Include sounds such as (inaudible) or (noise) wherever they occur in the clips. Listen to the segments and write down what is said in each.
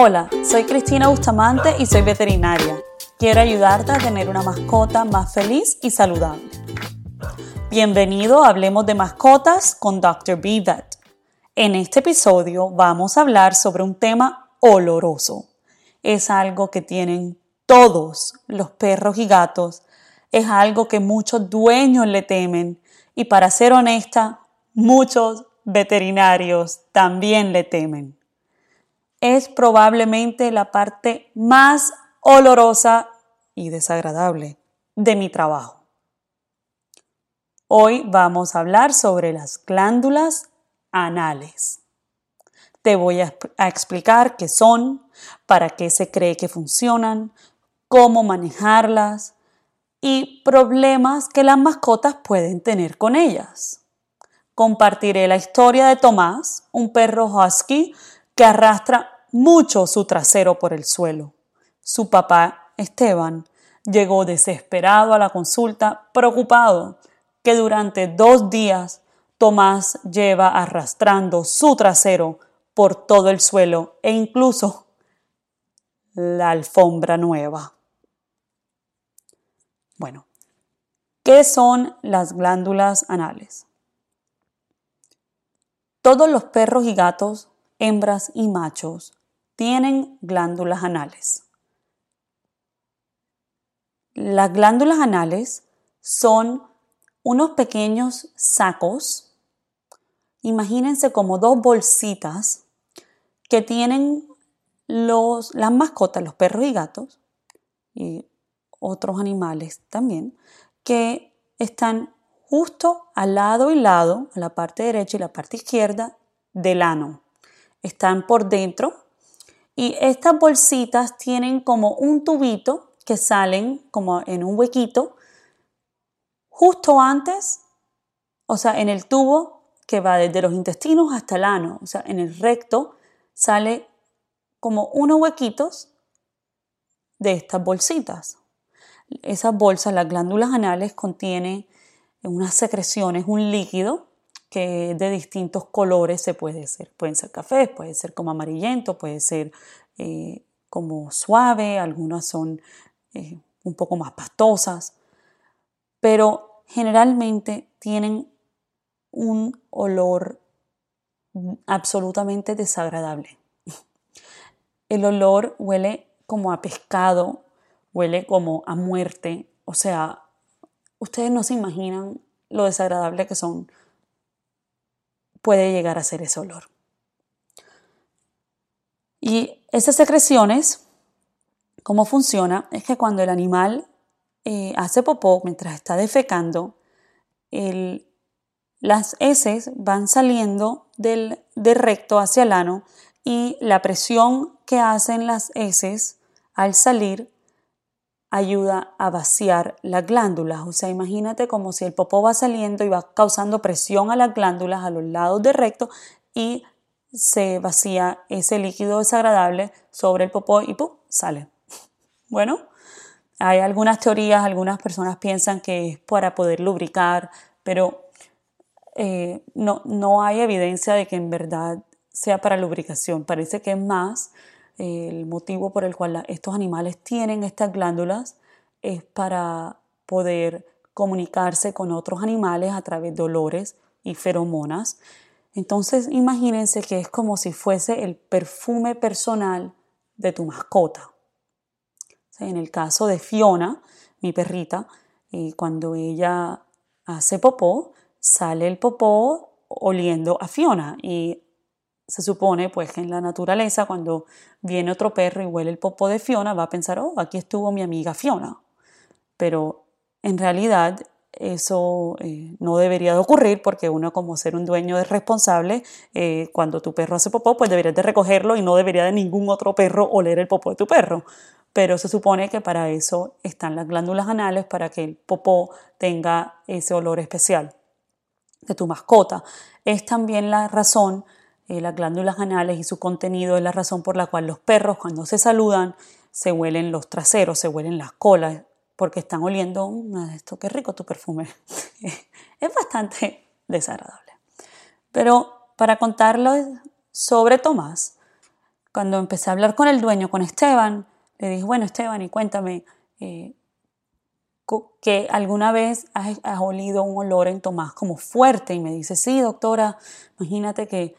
Hola, soy Cristina Bustamante y soy veterinaria. Quiero ayudarte a tener una mascota más feliz y saludable. Bienvenido a Hablemos de Mascotas con Dr. B. Vet. En este episodio vamos a hablar sobre un tema oloroso. Es algo que tienen todos los perros y gatos. Es algo que muchos dueños le temen y para ser honesta, muchos veterinarios también le temen es probablemente la parte más olorosa y desagradable de mi trabajo. Hoy vamos a hablar sobre las glándulas anales. Te voy a, explicar qué son, para qué se cree que funcionan, cómo manejarlas y problemas que las mascotas pueden tener con ellas. Compartiré la historia de Tomás, un perro husky que arrastra mucho su trasero por el suelo. Su papá, Esteban, llegó desesperado a la consulta, preocupado que durante dos días Tomás lleva arrastrando su trasero por todo el suelo e incluso la alfombra nueva. Bueno, ¿qué son las glándulas anales? Todos los perros y gatos hembras y machos tienen glándulas anales. Las glándulas anales son unos pequeños sacos, imagínense como dos bolsitas que tienen los, las mascotas, los perros y gatos, y otros animales también, que están justo al lado y lado, a la parte derecha y la parte izquierda del ano están por dentro y estas bolsitas tienen como un tubito que salen como en un huequito justo antes, o sea, en el tubo que va desde los intestinos hasta el ano, o sea, en el recto sale como unos huequitos de estas bolsitas. Esas bolsas, las glándulas anales, contienen unas secreciones, un líquido que de distintos colores se puede ser. Pueden ser cafés, puede ser como amarillento, puede ser eh, como suave, algunas son eh, un poco más pastosas, pero generalmente tienen un olor absolutamente desagradable. (laughs) El olor huele como a pescado, huele como a muerte, o sea, ustedes no se imaginan lo desagradable que son puede llegar a ser ese olor. Y esas secreciones, ¿cómo funciona? Es que cuando el animal eh, hace popó mientras está defecando, las heces van saliendo del, del recto hacia el ano y la presión que hacen las heces al salir ayuda a vaciar las glándulas. O sea, imagínate como si el popó va saliendo y va causando presión a las glándulas a los lados del recto y se vacía ese líquido desagradable sobre el popó y ¡pum! sale. (laughs) Bueno, hay algunas teorías, algunas personas piensan que es para poder lubricar, pero eh, no, no hay evidencia de que en verdad sea para lubricación. Parece que es más el motivo por el cual estos animales tienen estas glándulas es para poder comunicarse con otros animales a través de olores y feromonas. Entonces imagínense que es como si fuese el perfume personal de tu mascota. En el caso de Fiona, mi perrita, eh, cuando ella hace popó, sale el popó oliendo a Fiona y se supone pues que en la naturaleza cuando viene otro perro y huele el popo de Fiona va a pensar, oh, aquí estuvo mi amiga Fiona. Pero en realidad eso eh, no debería de ocurrir porque uno como ser un dueño es responsable, eh, cuando tu perro hace popó pues deberías de recogerlo y no debería de ningún otro perro oler el popó de tu perro. Pero se supone que para eso están las glándulas anales, para que el popó tenga ese olor especial de tu mascota. Es también la razón eh, las glándulas anales y su contenido es la razón por la cual los perros cuando se saludan se huelen los traseros, se huelen las colas, porque están oliendo, mm, esto qué rico tu perfume. (laughs) es bastante desagradable. Pero para contarles sobre Tomás, cuando empecé a hablar con el dueño, con Esteban, le dije, bueno Esteban, y cuéntame, eh, que alguna vez has, olido un olor en Tomás como fuerte y me dice, sí, doctora, imagínate que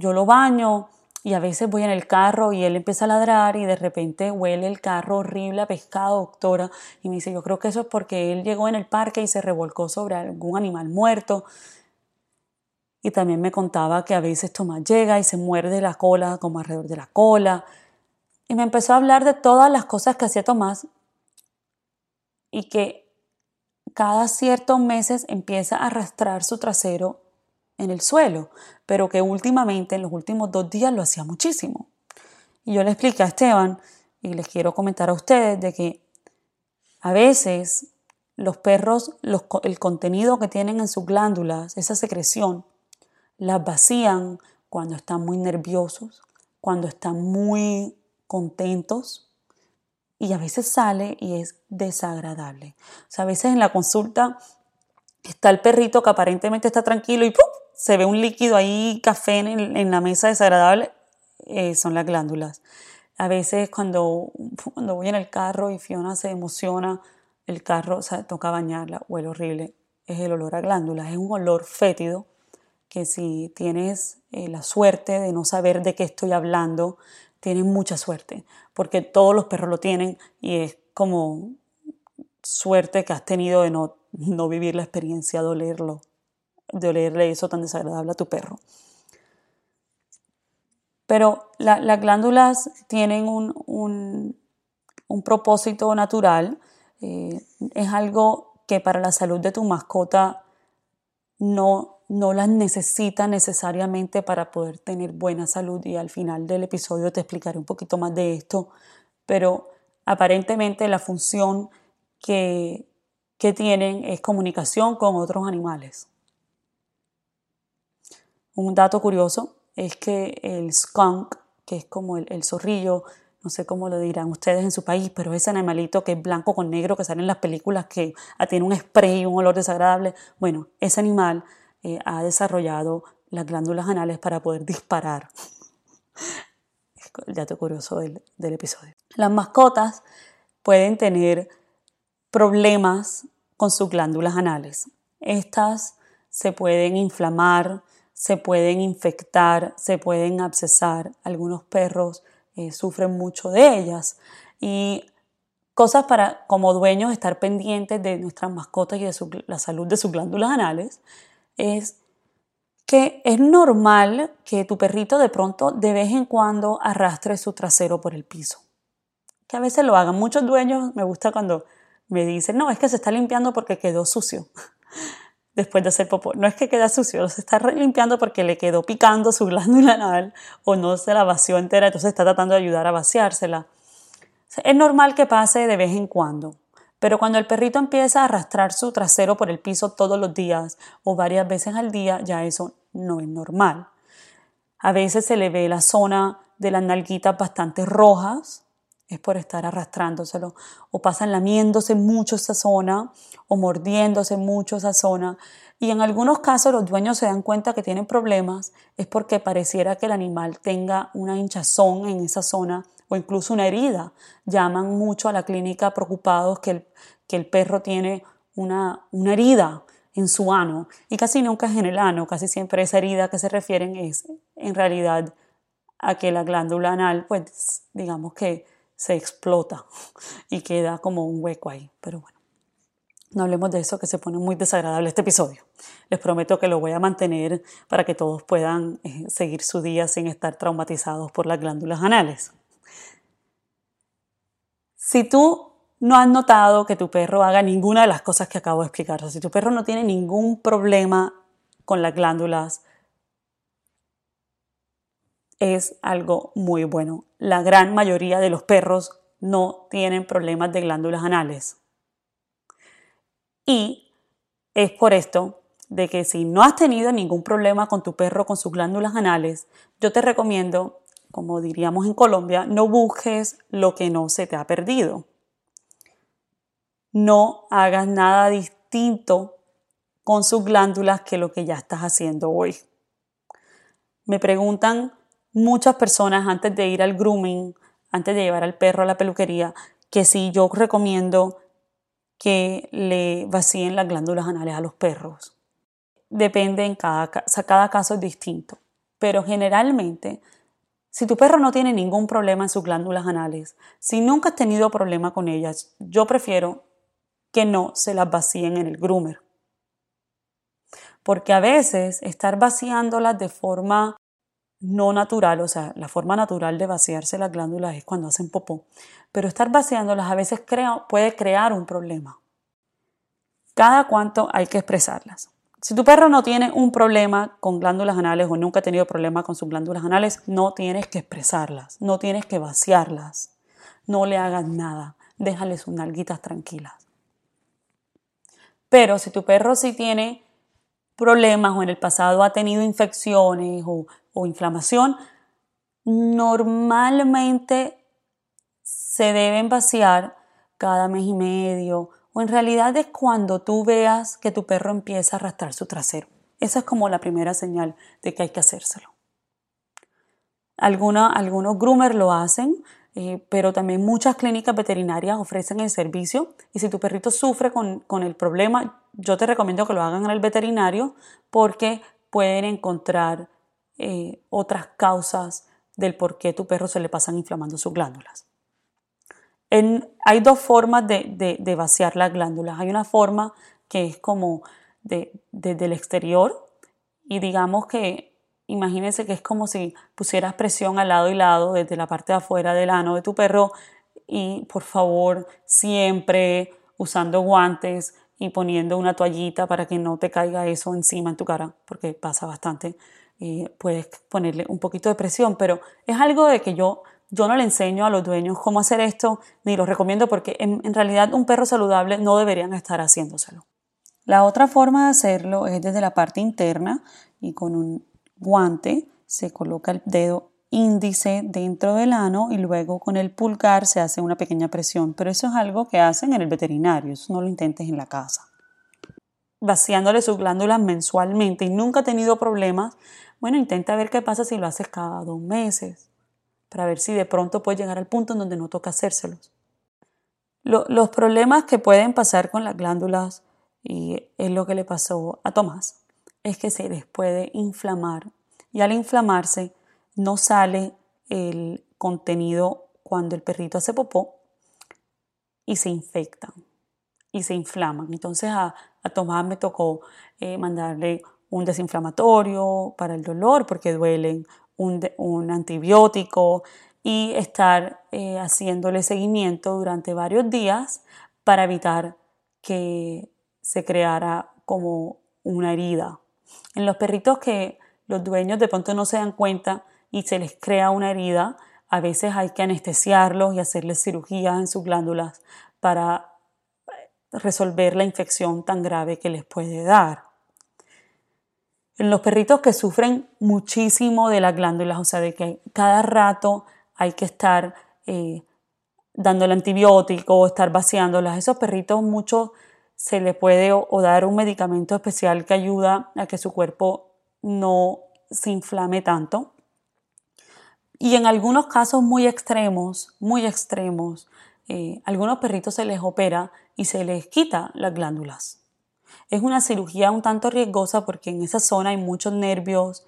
yo lo baño y a veces voy en el carro y él empieza a ladrar y de repente huele el carro horrible a pescado, doctora, y me dice, yo creo que eso es porque él llegó en el parque y se revolcó sobre algún animal muerto. Y también me contaba que a veces Tomás llega y se muerde la cola, como alrededor de la cola. Y me empezó a hablar de todas las cosas que hacía Tomás y que cada ciertos meses empieza a arrastrar su trasero en el suelo, pero que últimamente, en los últimos dos días, lo hacía muchísimo. Y yo le expliqué a Esteban, y les quiero comentar a ustedes, de que a veces los perros, el contenido que tienen en sus glándulas, esa secreción, las vacían cuando están muy nerviosos, cuando están muy contentos, y a veces sale y es desagradable. O sea, a veces en la consulta está el perrito que aparentemente está tranquilo y se ve un líquido ahí, café en, la mesa desagradable, eh, son las glándulas. A veces cuando, cuando voy en el carro y Fiona se emociona, el carro, o sea, toca bañarla, huele horrible, es el olor a glándulas, es un olor fétido que si tienes eh, la suerte de no saber de qué estoy hablando, tienes mucha suerte, porque todos los perros lo tienen y es como suerte que has tenido de no, no vivir la experiencia de olerlo, de olerle eso tan desagradable a tu perro. Pero las glándulas tienen un, propósito natural, eh, es algo que para la salud de tu mascota no, no las necesita necesariamente para poder tener buena salud y al final del episodio te explicaré un poquito más de esto, pero aparentemente la función que, que tienen es comunicación con otros animales. Un dato curioso es que el skunk, que es como el, zorrillo, no sé cómo lo dirán ustedes en su país, pero ese animalito que es blanco con negro que sale en las películas que ah, tiene un spray y un olor desagradable, bueno, ese animal eh, ha desarrollado las glándulas anales para poder disparar. (laughs) el dato curioso del episodio. Las mascotas pueden tener problemas con sus glándulas anales. Estas se pueden inflamar, se pueden infectar, se pueden abscesar. Algunos perros eh, sufren mucho de ellas. Y cosas para, como dueños, estar pendientes de nuestras mascotas y de la salud de sus glándulas anales es que es normal que tu perrito de pronto de vez en cuando arrastre su trasero por el piso. Que a veces lo hagan. Muchos dueños me gusta cuando me dicen, no, es que se está limpiando porque quedó sucio después de hacer popó. No es que queda sucio, se está limpiando porque le quedó picando su (laughs) glándula anal o no se la vació entera, entonces está tratando de ayudar a vaciársela. Es normal que pase de vez en cuando, pero cuando el perrito empieza a arrastrar su trasero por el piso todos los días o varias veces al día, ya eso no es normal. A veces se le ve la zona de las nalguitas bastante rojas, es por estar arrastrándoselo, o pasan lamiéndose mucho esa zona, o mordiéndose mucho esa zona. Y en algunos casos los dueños se dan cuenta que tienen problemas, es porque pareciera que el animal tenga una hinchazón en esa zona o incluso una herida. Llaman mucho a la clínica preocupados que el, que el perro tiene una, una herida en su ano y casi nunca es en el ano, casi siempre esa herida que se refieren es en realidad a que la glándula anal, pues digamos que se explota y queda como un hueco ahí. Pero bueno, no hablemos de eso que se pone muy desagradable este episodio. Les prometo que lo voy a mantener para que todos puedan eh, seguir su día sin estar traumatizados por las glándulas anales. Si tú no has notado que tu perro haga ninguna de las cosas que acabo de explicar, si tu perro no tiene ningún problema con las glándulas, es algo muy bueno. La gran mayoría de los perros no tienen problemas de glándulas anales. Y es por esto de que si no has tenido ningún problema con tu perro con sus glándulas anales, yo te recomiendo, como diríamos en Colombia, no busques lo que no se te ha perdido. No hagas nada distinto con sus glándulas que lo que ya estás haciendo hoy. Me preguntan muchas personas antes de ir al grooming, antes de llevar al perro a la peluquería, que sí yo recomiendo que le vacíen las glándulas anales a los perros. Depende en cada, cada caso es distinto, pero generalmente si tu perro no tiene ningún problema en sus glándulas anales, si nunca has tenido problema con ellas, yo prefiero que no se las vacíen en el groomer. Porque a veces estar vaciándolas de forma no natural, o sea, la forma natural de vaciarse las glándulas es cuando hacen popó, pero estar vaciándolas a veces puede crear un problema. Cada cuanto hay que expresarlas. Si tu perro no tiene un problema con glándulas anales o nunca ha tenido problema con sus glándulas anales, no tienes que expresarlas, no tienes que vaciarlas, no le hagas nada, déjale sus nalguitas tranquilas. Pero si tu perro sí tiene problemas o en el pasado ha tenido infecciones o, o inflamación, normalmente se deben vaciar cada mes y medio o en realidad es cuando tú veas que tu perro empieza a arrastrar su trasero. Esa es como la primera señal de que hay que hacérselo. algunos groomers lo hacen, eh, pero también muchas clínicas veterinarias ofrecen el servicio y si tu perrito sufre con, el problema, yo te recomiendo que lo hagan en el veterinario porque pueden encontrar eh, otras causas del por qué tu perro se le pasan inflamando sus glándulas hay dos formas de, vaciar las glándulas. Hay una forma que es como desde el exterior y digamos que imagínense que es como si pusieras presión al lado y lado desde la parte de afuera del ano de tu perro y por favor siempre usando guantes y poniendo una toallita para que no te caiga eso encima en tu cara porque pasa bastante. Eh, puedes ponerle un poquito de presión, pero es algo de que yo yo no le enseño a los dueños cómo hacer esto, ni lo recomiendo porque en, realidad un perro saludable no deberían estar haciéndoselo. La otra forma de hacerlo es desde la parte interna y con un guante se coloca el dedo índice dentro del ano y luego con el pulgar se hace una pequeña presión, pero eso es algo que hacen en el veterinario, eso no lo intentes en la casa. Vaciándole sus glándulas mensualmente y nunca ha tenido problemas, bueno, intenta ver qué pasa si lo haces cada dos meses, para ver si de pronto puede llegar al punto en donde no toca hacérselos. los problemas que pueden pasar con las glándulas, y es lo que le pasó a Tomás, es que se les puede inflamar y al inflamarse no sale el contenido cuando el perrito hace popó y se infectan y se inflaman. Entonces a, Tomás me tocó eh, mandarle un desinflamatorio para el dolor porque duelen, un, antibiótico y estar eh, haciéndole seguimiento durante varios días para evitar que se creara como una herida. En los perritos que los dueños de pronto no se dan cuenta y se les crea una herida, a veces hay que anestesiarlos y hacerles cirugías en sus glándulas para resolver la infección tan grave que les puede dar. En los perritos que sufren muchísimo de las glándulas, o sea, de que cada rato hay que estar eh, dándole antibiótico o estar vaciándolas, esos perritos mucho se le puede o, dar un medicamento especial que ayuda a que su cuerpo no se inflame tanto. Y en algunos casos muy extremos, muy extremos, eh, algunos perritos se les opera y se les quita las glándulas. Es una cirugía un tanto riesgosa porque en esa zona hay muchos nervios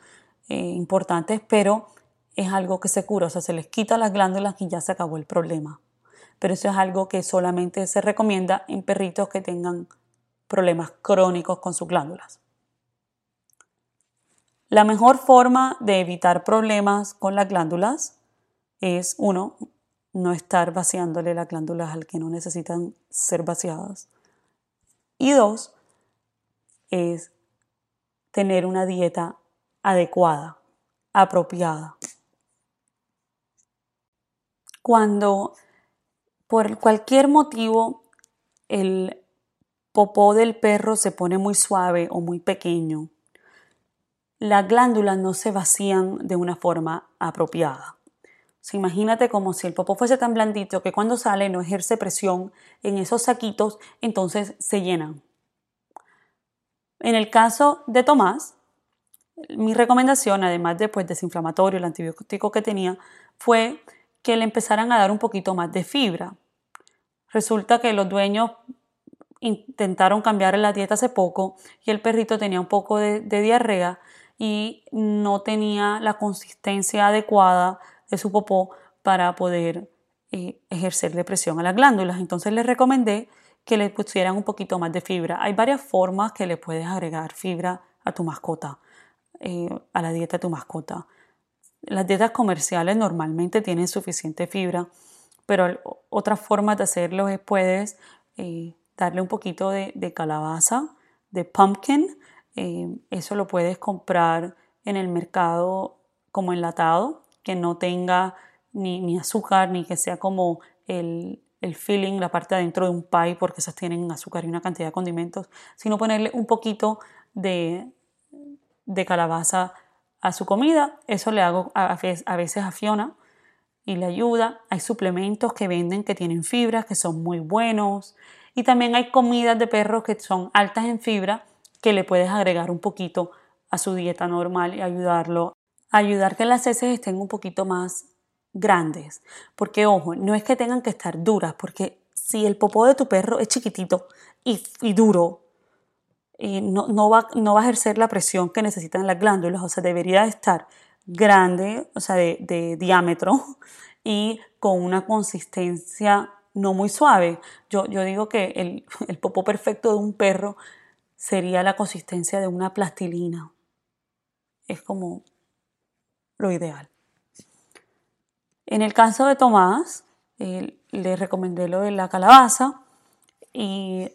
eh, importantes, pero es algo que se cura, o sea, se les quita las glándulas y ya se acabó el problema. Pero eso es algo que solamente se recomienda en perritos que tengan problemas crónicos con sus glándulas. La mejor forma de evitar problemas con las glándulas es, uno, no estar vaciándole las glándulas al que no necesitan ser vaciadas. Y dos, es tener una dieta adecuada, apropiada. Cuando por cualquier motivo el popó del perro se pone muy suave o muy pequeño, las glándulas no se vacían de una forma apropiada. imagínate como si el popó fuese tan blandito que cuando sale no ejerce presión en esos saquitos, entonces se llenan. En el caso de Tomás, mi recomendación, además de pues, desinflamatorio, el antibiótico que tenía, fue que le empezaran a dar un poquito más de fibra. Resulta que los dueños intentaron cambiar la dieta hace poco y el perrito tenía un poco de, diarrea y no tenía la consistencia adecuada de su popó para poder eh, ejercerle presión a las glándulas. Entonces les recomendé que le pusieran un poquito más de fibra. Hay varias formas que le puedes agregar fibra a tu mascota, eh, a la dieta de tu mascota. Las dietas comerciales normalmente tienen suficiente fibra, pero otra forma de hacerlo es puedes eh, darle un poquito de, calabaza, de pumpkin. Eh, eso lo puedes comprar en el mercado como enlatado, que no tenga ni, ni azúcar, ni que sea como el, el filling, la parte adentro de un pie, porque esas tienen azúcar y una cantidad de condimentos, sino ponerle un poquito de, de calabaza a su comida. Eso le hago a, veces a Fiona y le ayuda. Hay suplementos que venden que tienen fibra, que son muy buenos. Y también hay comidas de perros que son altas en fibra, que le puedes agregar un poquito a su dieta normal y ayudarlo, ayudar que las heces estén un poquito más grandes. Porque, ojo, no es que tengan que estar duras, porque si el popó de tu perro es chiquitito y, duro, eh, no, no, va, no, a ejercer la presión que necesitan las glándulas, o sea, debería estar grande, o sea, de, diámetro (laughs) y con una consistencia no muy suave. Yo, yo digo que el, (laughs) el popó perfecto de un perro sería la consistencia de una plastilina. Es como lo ideal. En el caso de Tomás, le recomendé lo de la calabaza y,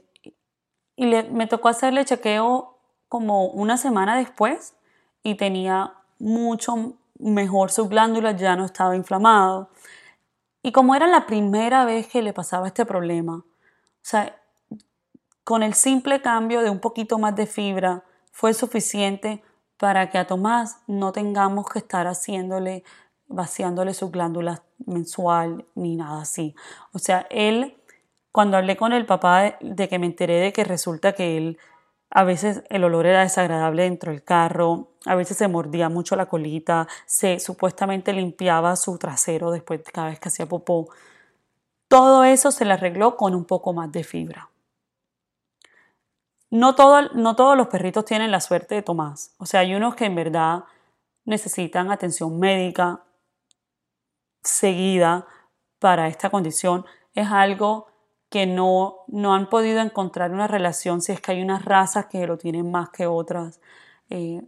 me tocó hacerle chequeo como una semana después y tenía mucho mejor sus glándulas, ya no estaba inflamado. Y como era la primera vez que le pasaba este problema, o sea, con el simple cambio de un poquito más de fibra fue suficiente para que a Tomás no tengamos que estar haciéndole vaciándole sus glándulas mensual ni nada así. O sea, él, cuando hablé con el papá de, que me enteré de que resulta que él, a veces el olor era desagradable dentro del carro, a veces se mordía mucho la colita, se supuestamente limpiaba su trasero después de cada vez que hacía popó. Todo eso se le arregló con un poco más de fibra. No, todo, no todos los perritos tienen la suerte de Tomás. O sea, hay unos que en verdad necesitan atención médica, seguida para esta condición es algo que no, no han podido encontrar una relación si es que hay unas razas que lo tienen más que otras. Eh,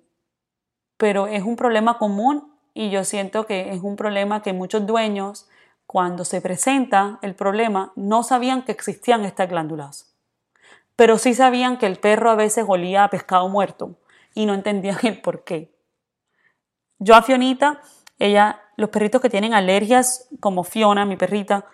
pero es un problema común y yo siento que es un problema que muchos dueños, cuando se presenta el problema, no sabían que existían estas glándulas. Pero sí sabían que el perro a veces olía a pescado muerto y no entendían el por qué. Yo a Fionita, ella los perritos que tienen alergias, como Fiona, mi perrita,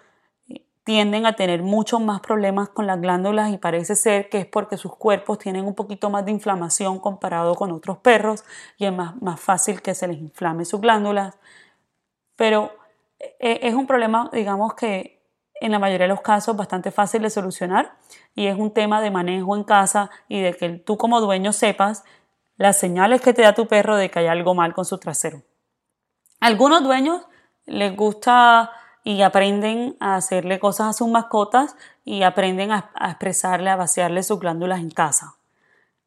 tienden a tener muchos más problemas con las glándulas y parece ser que es porque sus cuerpos tienen un poquito más de inflamación comparado con otros perros y es más, más fácil que se les inflame sus glándulas. Pero eh, es un problema, digamos que en la mayoría de los casos bastante fácil de solucionar y es un tema de manejo en casa y de que tú como dueño sepas las señales que te da tu perro de que hay algo mal con su trasero. Algunos dueños les gusta y aprenden a hacerle cosas a sus mascotas y aprenden a, expresarle, a vaciarle sus glándulas en casa.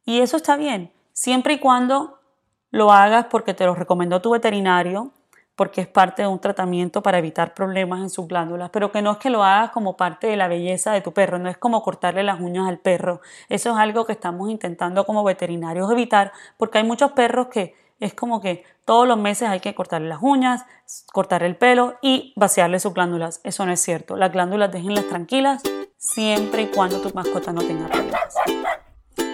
Y eso está bien, siempre y cuando lo hagas porque te lo recomendó tu veterinario, porque es parte de un tratamiento para evitar problemas en sus glándulas, pero que no es que lo hagas como parte de la belleza de tu perro, no es como cortarle las uñas al perro. Eso es algo que estamos intentando como veterinarios evitar, porque hay muchos perros que es como que todos los meses hay que cortarle las uñas, cortar el pelo y vaciarle sus glándulas. Eso no es cierto. Las glándulas déjenlas tranquilas siempre y cuando tu mascota no tenga problemas.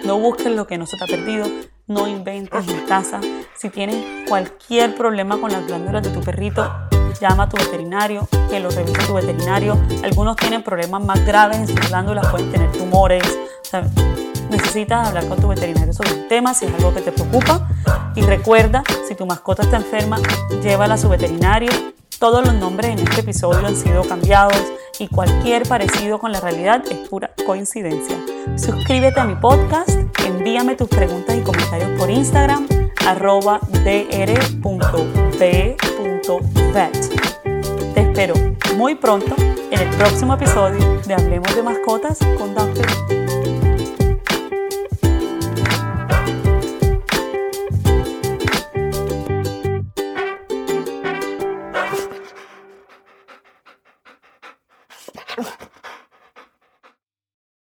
No busques lo que no se te ha perdido, no inventes en casa. Si tienes cualquier problema con las glándulas de tu perrito, llama a tu veterinario, que lo revise tu veterinario. Algunos tienen problemas más graves en sus glándulas, pueden tener tumores necesitas hablar con tu veterinario sobre el tema si es algo que te preocupa. Y recuerda, si tu mascota está enferma, llévala a su veterinario. Todos los nombres en este episodio han sido cambiados y cualquier parecido con la realidad es pura coincidencia. Suscríbete a mi podcast, envíame tus preguntas y comentarios por Instagram, arroba. Te espero muy pronto en el próximo episodio de Hablemos de Mascotas con Dr.